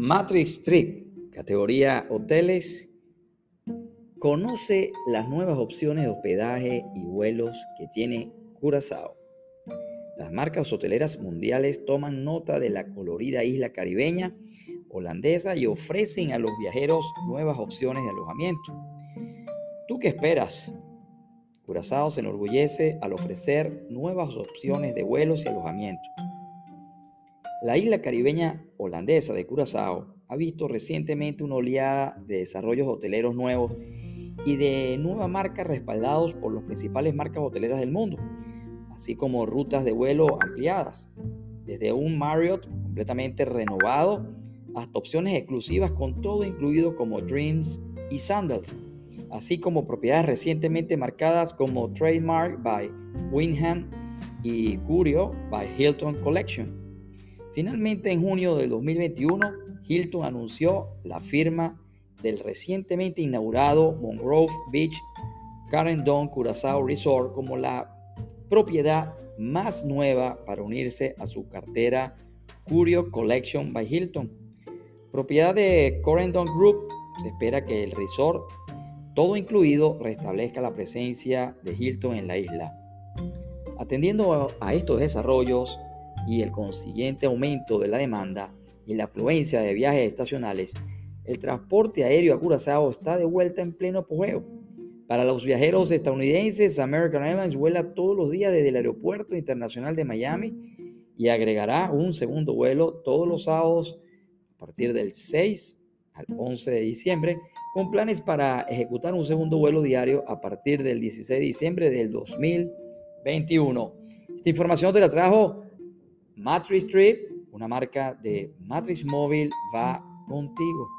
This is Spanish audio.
Matrix Trip, categoría hoteles, conoce las nuevas opciones de hospedaje y vuelos que tiene Curazao. Las marcas hoteleras mundiales toman nota de la colorida isla caribeña holandesa y ofrecen a los viajeros nuevas opciones de alojamiento. ¿Tú qué esperas? Curazao se enorgullece al ofrecer nuevas opciones de vuelos y alojamiento. La isla caribeña holandesa de Curazao ha visto recientemente una oleada de desarrollos hoteleros nuevos y de nuevas marcas respaldados por las principales marcas hoteleras del mundo, así como rutas de vuelo ampliadas, desde un Marriott completamente renovado hasta opciones exclusivas con todo incluido como Dreams y Sandals, así como propiedades recientemente marcadas como Trademark by Wyndham y Curio by Hilton Collection. Finalmente, en junio de 2021, Hilton anunció la firma del recientemente inaugurado Mongrove Beach Don Curaçao Resort como la propiedad más nueva para unirse a su cartera Curio Collection by Hilton. Propiedad de Don Group, se espera que el resort, todo incluido, restablezca la presencia de Hilton en la isla. Atendiendo a estos desarrollos, y el consiguiente aumento de la demanda y la afluencia de viajes estacionales, el transporte aéreo a Curazao está de vuelta en pleno apogeo. Para los viajeros estadounidenses, American Airlines vuela todos los días desde el Aeropuerto Internacional de Miami y agregará un segundo vuelo todos los sábados a partir del 6 al 11 de diciembre, con planes para ejecutar un segundo vuelo diario a partir del 16 de diciembre del 2021. Esta información te la trajo Matrix Trip, una marca de Matrix Móvil, va contigo.